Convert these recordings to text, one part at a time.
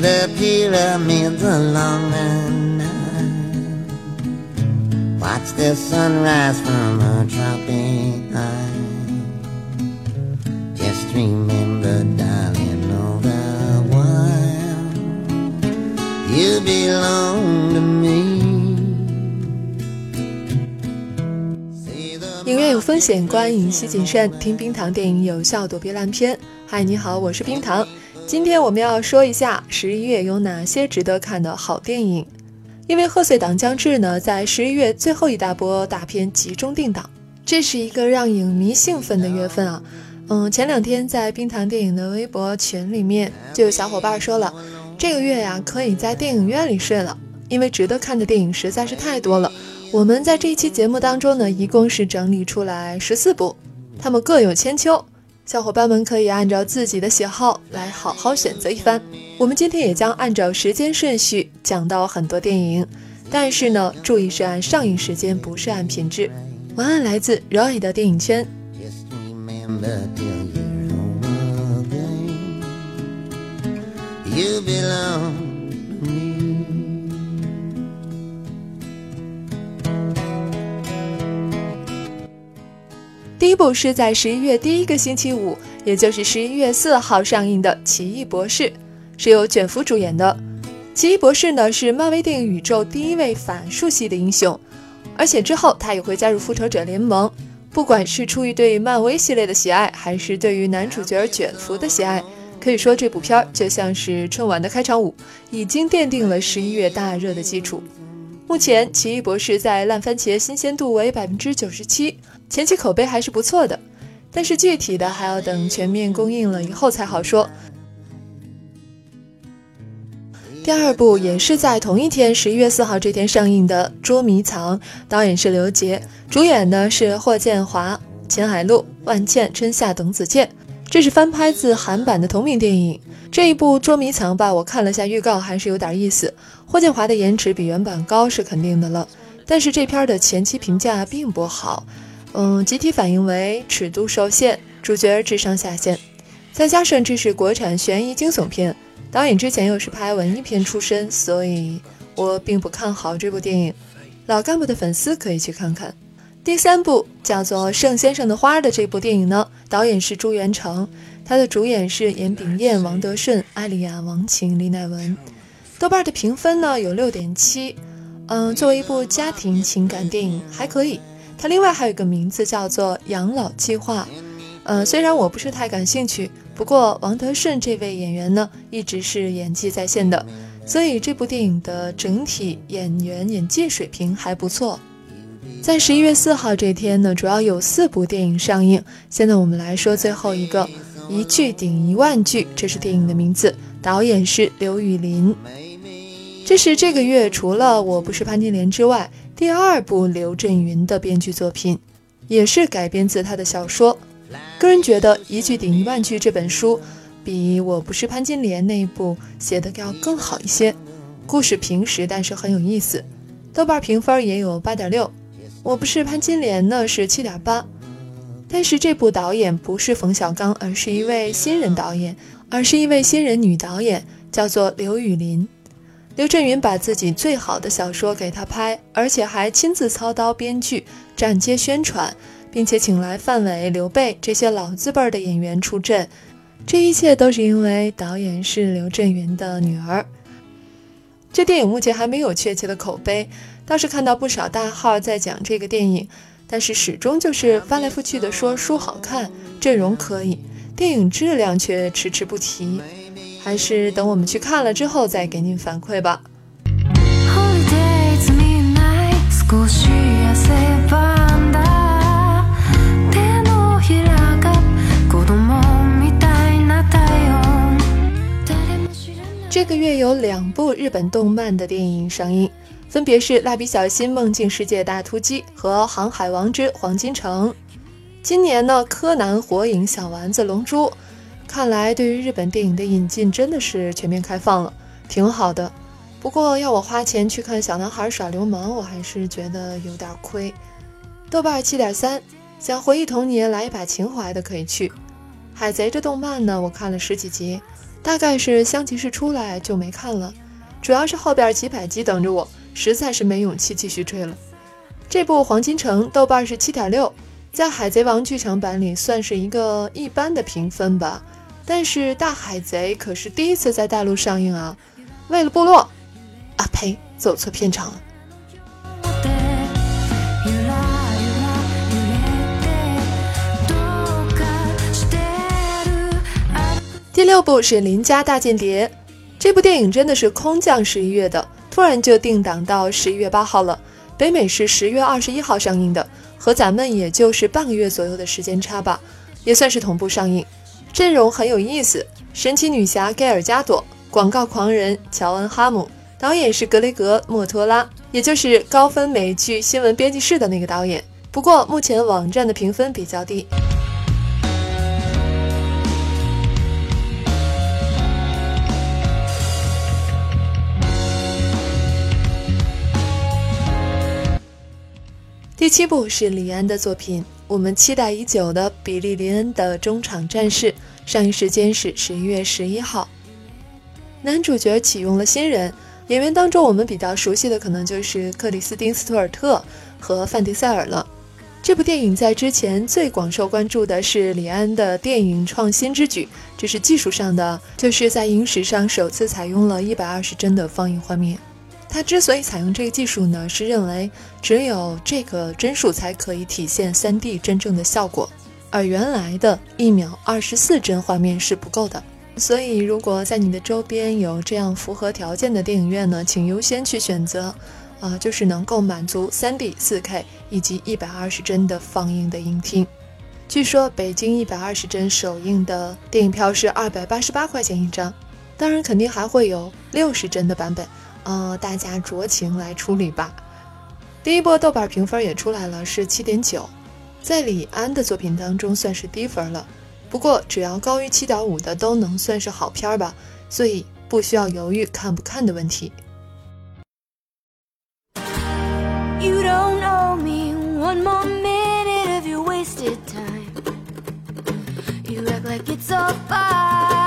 the pyramids along the Nile. Watch the sunrise from a tropic you belong to me. 影院有风险，观影需谨慎。听冰糖电影有效躲避烂片。嗨，你好，我是冰糖。今天我们要说一下十一月有哪些值得看的好电影，因为贺岁档将至呢，在十一月最后一大波大片集中定档，这是一个让影迷兴奋的月份啊。嗯，前两天在冰糖电影的微博群里面就有小伙伴说了，这个月呀可以在电影院里睡了，因为值得看的电影实在是太多了。我们在这一期节目当中呢，一共是整理出来十四部，他们各有千秋。小伙伴们可以按照自己的喜好来好好选择一番。我们今天也将按照时间顺序讲到很多电影，但是呢，注意是按上映时间，不是按品质。文案来自 Roy 的电影圈。第一部是在十一月第一个星期五，也就是十一月四号上映的《奇异博士》，是由卷福主演的。奇异博士呢是漫威电影宇宙第一位反术系的英雄，而且之后他也会加入复仇者联盟。不管是出于对漫威系列的喜爱，还是对于男主角卷福的喜爱，可以说这部片儿就像是春晚的开场舞，已经奠定了十一月大热的基础。目前，《奇异博士》在烂番茄新鲜度为百分之九十七。前期口碑还是不错的，但是具体的还要等全面公映了以后才好说。第二部也是在同一天，十一月四号这天上映的《捉迷藏》，导演是刘杰，主演呢是霍建华、钱海璐、万茜、春夏、董子健。这是翻拍自韩版的同名电影。这一部《捉迷藏》吧，我看了下预告，还是有点意思。霍建华的颜值比原版高是肯定的了，但是这片的前期评价并不好。嗯，集体反应为尺度受限，主角智商下限，再加上这是国产悬疑惊悚片，导演之前又是拍文艺片出身，所以我并不看好这部电影。老干部的粉丝可以去看看。第三部叫做《圣先生的花》的这部电影呢，导演是朱元成，他的主演是严炳彦、王德顺、艾丽亚、王晴、李乃文。豆瓣的评分呢有六点七，嗯，作为一部家庭情感电影还可以。它另外还有一个名字叫做《养老计划》，嗯，虽然我不是太感兴趣，不过王德顺这位演员呢，一直是演技在线的，所以这部电影的整体演员演技水平还不错。在十一月四号这天呢，主要有四部电影上映。现在我们来说最后一个，《一句顶一万句》，这是电影的名字，导演是刘宇霖。这是这个月除了《我不是潘金莲》之外。第二部刘震云的编剧作品，也是改编自他的小说。个人觉得《一句顶一万句》这本书，比我不是潘金莲那一部写的要更好一些。故事平实，但是很有意思。豆瓣评分也有八点六。我不是潘金莲呢是七点八。但是这部导演不是冯小刚，而是一位新人导演，而是一位新人女导演，叫做刘雨霖。刘震云把自己最好的小说给他拍，而且还亲自操刀编剧、站街宣传，并且请来范伟、刘备这些老字辈的演员出阵。这一切都是因为导演是刘震云的女儿。这电影目前还没有确切的口碑，倒是看到不少大号在讲这个电影，但是始终就是翻来覆去的说书好看、阵容可以，电影质量却迟迟不提。还是等我们去看了之后再给您反馈吧。两部日本动漫的电影上映，分别是《蜡笔小新：梦境世界大突击》和《航海王之黄金城》。今年呢，柯南、火影、小丸子、龙珠，看来对于日本电影的引进真的是全面开放了，挺好的。不过要我花钱去看小男孩耍流氓，我还是觉得有点亏。豆瓣七点三，想回忆童年来一把情怀的可以去。海贼这动漫呢，我看了十几集，大概是香吉士出来就没看了，主要是后边几百集等着我，实在是没勇气继续追了。这部《黄金城》豆瓣是七点六，在海贼王剧场版里算是一个一般的评分吧。但是大海贼可是第一次在大陆上映啊，为了部落。啊呸！走错片场了。第六部是《邻家大间谍》，这部电影真的是空降十一月的，突然就定档到十一月八号了。北美是十月二十一号上映的，和咱们也就是半个月左右的时间差吧，也算是同步上映。阵容很有意思，神奇女侠盖尔加朵，广告狂人乔恩哈姆。导演是格雷格·莫托拉，也就是高分美剧《新闻编辑室》的那个导演。不过目前网站的评分比较低。第七部是李安的作品，我们期待已久的比利·林恩的中场战事，上映时间是十一月十一号。男主角启用了新人。演员当中，我们比较熟悉的可能就是克里斯汀·斯图尔特和范迪塞尔了。这部电影在之前最广受关注的是李安的电影创新之举，这是技术上的，就是在影史上首次采用了一百二十帧的放映画面。他之所以采用这个技术呢，是认为只有这个帧数才可以体现 3D 真正的效果，而原来的一秒二十四帧画面是不够的。所以，如果在你的周边有这样符合条件的电影院呢，请优先去选择，啊，就是能够满足 3D、4K 以及120帧的放映的影厅。据说北京120帧首映的电影票是288块钱一张，当然肯定还会有60帧的版本，呃，大家酌情来处理吧。第一波豆瓣评分也出来了，是7.9，在李安的作品当中算是低分了。不过，只要高于七点五的都能算是好片吧，所以不需要犹豫看不看的问题。You act like it's all fine.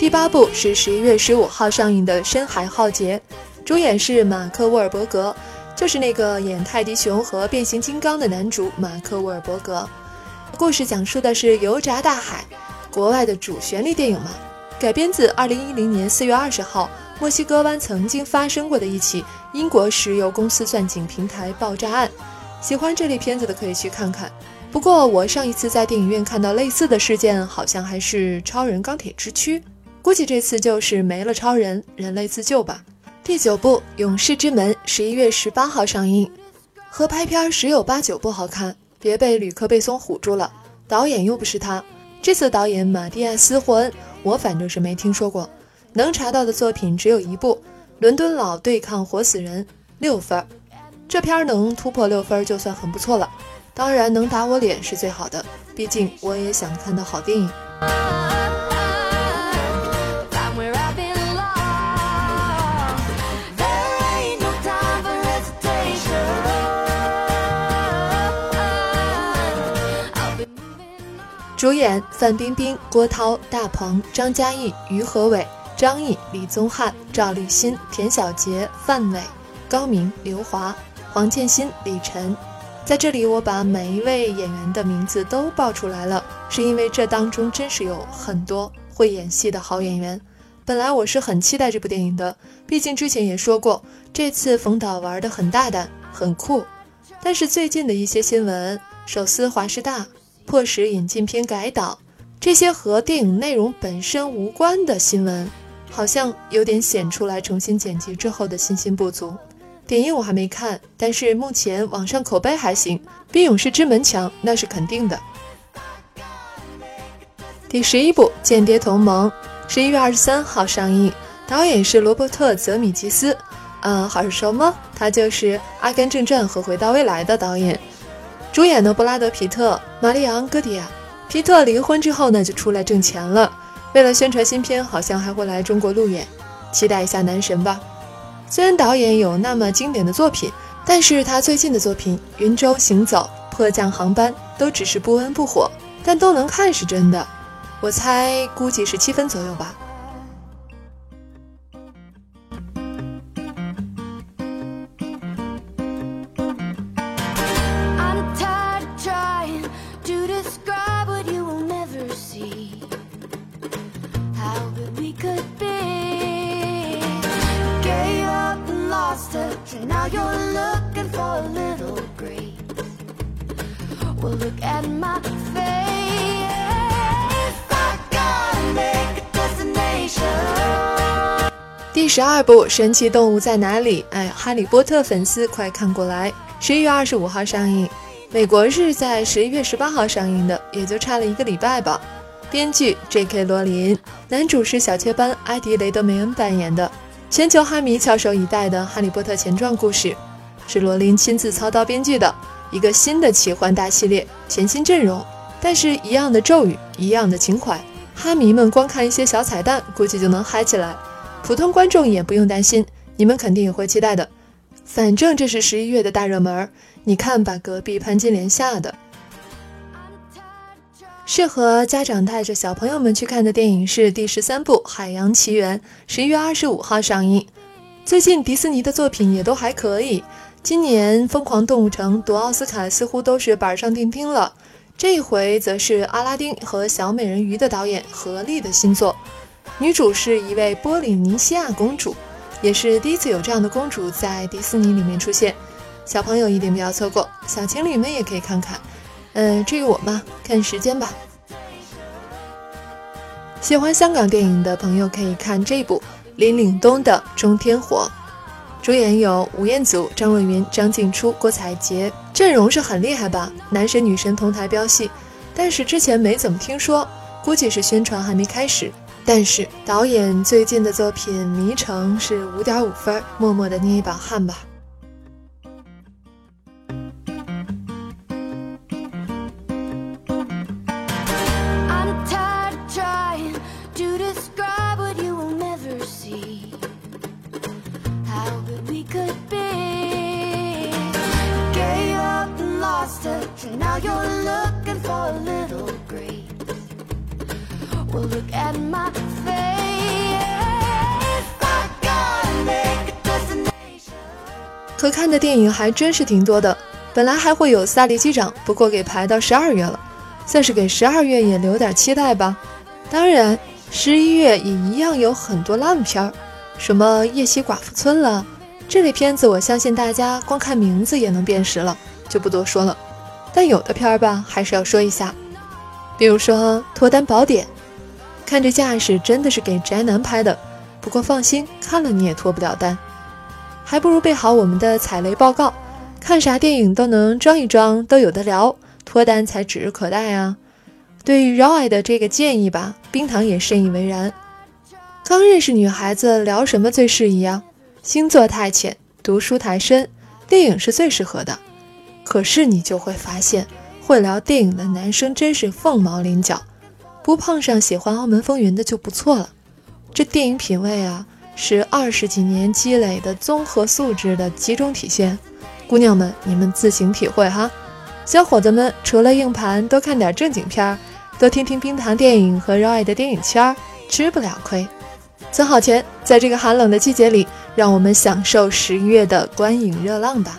第八部是十一月十五号上映的《深海浩劫》，主演是马克·沃尔伯格，就是那个演泰迪熊和变形金刚的男主马克·沃尔伯格。故事讲述的是油炸大海，国外的主旋律电影嘛，改编自二零一零年四月二十号墨西哥湾曾经发生过的一起英国石油公司钻井平台爆炸案。喜欢这类片子的可以去看看。不过我上一次在电影院看到类似的事件，好像还是《超人钢铁之躯》。估计这次就是没了超人，人类自救吧。第九部《勇士之门》十一月十八号上映，合拍片十有八九不好看，别被吕克·贝松唬住了。导演又不是他，这次导演马蒂亚斯·霍恩，我反正是没听说过。能查到的作品只有一部《伦敦佬对抗活死人》，六分。这片能突破六分就算很不错了。当然能打我脸是最好的，毕竟我也想看到好电影。主演范冰冰、郭涛、大鹏、张嘉译、于和伟、张译、李宗翰、赵立新、田小杰、范伟、高明、刘华、黄建新、李晨。在这里，我把每一位演员的名字都报出来了，是因为这当中真是有很多会演戏的好演员。本来我是很期待这部电影的，毕竟之前也说过，这次冯导玩的很大胆、很酷。但是最近的一些新闻，手撕华师大。迫使引进片改导，这些和电影内容本身无关的新闻，好像有点显出来重新剪辑之后的信心不足。电影我还没看，但是目前网上口碑还行，比《勇士之门》强，那是肯定的。第十一部《间谍同盟》十一月二十三号上映，导演是罗伯特·泽米吉斯。嗯，好熟吗？他就是《阿甘正传》和《回到未来》的导演。主演的布拉德·皮特、玛丽昂·戈迪亚。皮特离婚之后呢，就出来挣钱了。为了宣传新片，好像还会来中国路演，期待一下男神吧。虽然导演有那么经典的作品，但是他最近的作品《云州行走》《迫降航班》都只是不温不火，但都能看是真的。我猜估计是七分左右吧。Now you're looking for a little green. Well, look at my face. If I gotta make a destination. 第十二部《神奇动物在哪里》哎，哈利波特粉丝快看过来！十一月二十五号上映，美国是在十一月十八号上映的，也就差了一个礼拜吧。编剧 J.K. 罗琳，男主是小雀斑埃迪雷德梅恩扮演的，全球哈迷翘首以待的《哈利波特前传》故事，是罗琳亲自操刀编剧的一个新的奇幻大系列，全新阵容，但是一样的咒语，一样的情怀。哈迷们光看一些小彩蛋，估计就能嗨起来。普通观众也不用担心，你们肯定也会期待的。反正这是十一月的大热门，你看把隔壁潘金莲吓的。适合家长带着小朋友们去看的电影是第十三部《海洋奇缘》，十一月二十五号上映。最近迪士尼的作品也都还可以，今年《疯狂动物城》夺奥斯卡似乎都是板上钉钉了，这一回则是阿拉丁和小美人鱼的导演合力的新作，女主是一位波利尼西亚公主，也是第一次有这样的公主在迪士尼里面出现，小朋友一定不要错过，小情侣们也可以看看。嗯，至于我嘛，看时间吧。喜欢香港电影的朋友可以看这部林岭东的《中天火》，主演有吴彦祖、张若昀、张静初、郭采洁，阵容是很厉害吧？男神女神同台飙戏，但是之前没怎么听说，估计是宣传还没开始。但是导演最近的作品《迷城》是五点五分，默默的捏一把汗吧。可看的电影还真是挺多的，本来还会有《萨利机长》，不过给排到十二月了，算是给十二月也留点期待吧。当然，十一月也一样有很多烂片儿，什么《夜袭寡妇村》了，这类片子我相信大家光看名字也能辨识了，就不多说了。但有的片儿吧，还是要说一下，比如说《脱单宝典》，看这架势真的是给宅男拍的，不过放心，看了你也脱不了单。还不如备好我们的踩雷报告，看啥电影都能装一装，都有的聊，脱单才指日可待啊！对于 Roy 的这个建议吧，冰糖也深以为然。刚认识女孩子聊什么最适宜啊？星座太浅，读书太深，电影是最适合的。可是你就会发现，会聊电影的男生真是凤毛麟角，不碰上喜欢《澳门风云》的就不错了。这电影品味啊！是二十几年积累的综合素质的集中体现，姑娘们，你们自行体会哈。小伙子们，除了硬盘，多看点正经片儿，多听听冰糖电影和热爱的电影圈，吃不了亏。存好钱，在这个寒冷的季节里，让我们享受十一月的观影热浪吧。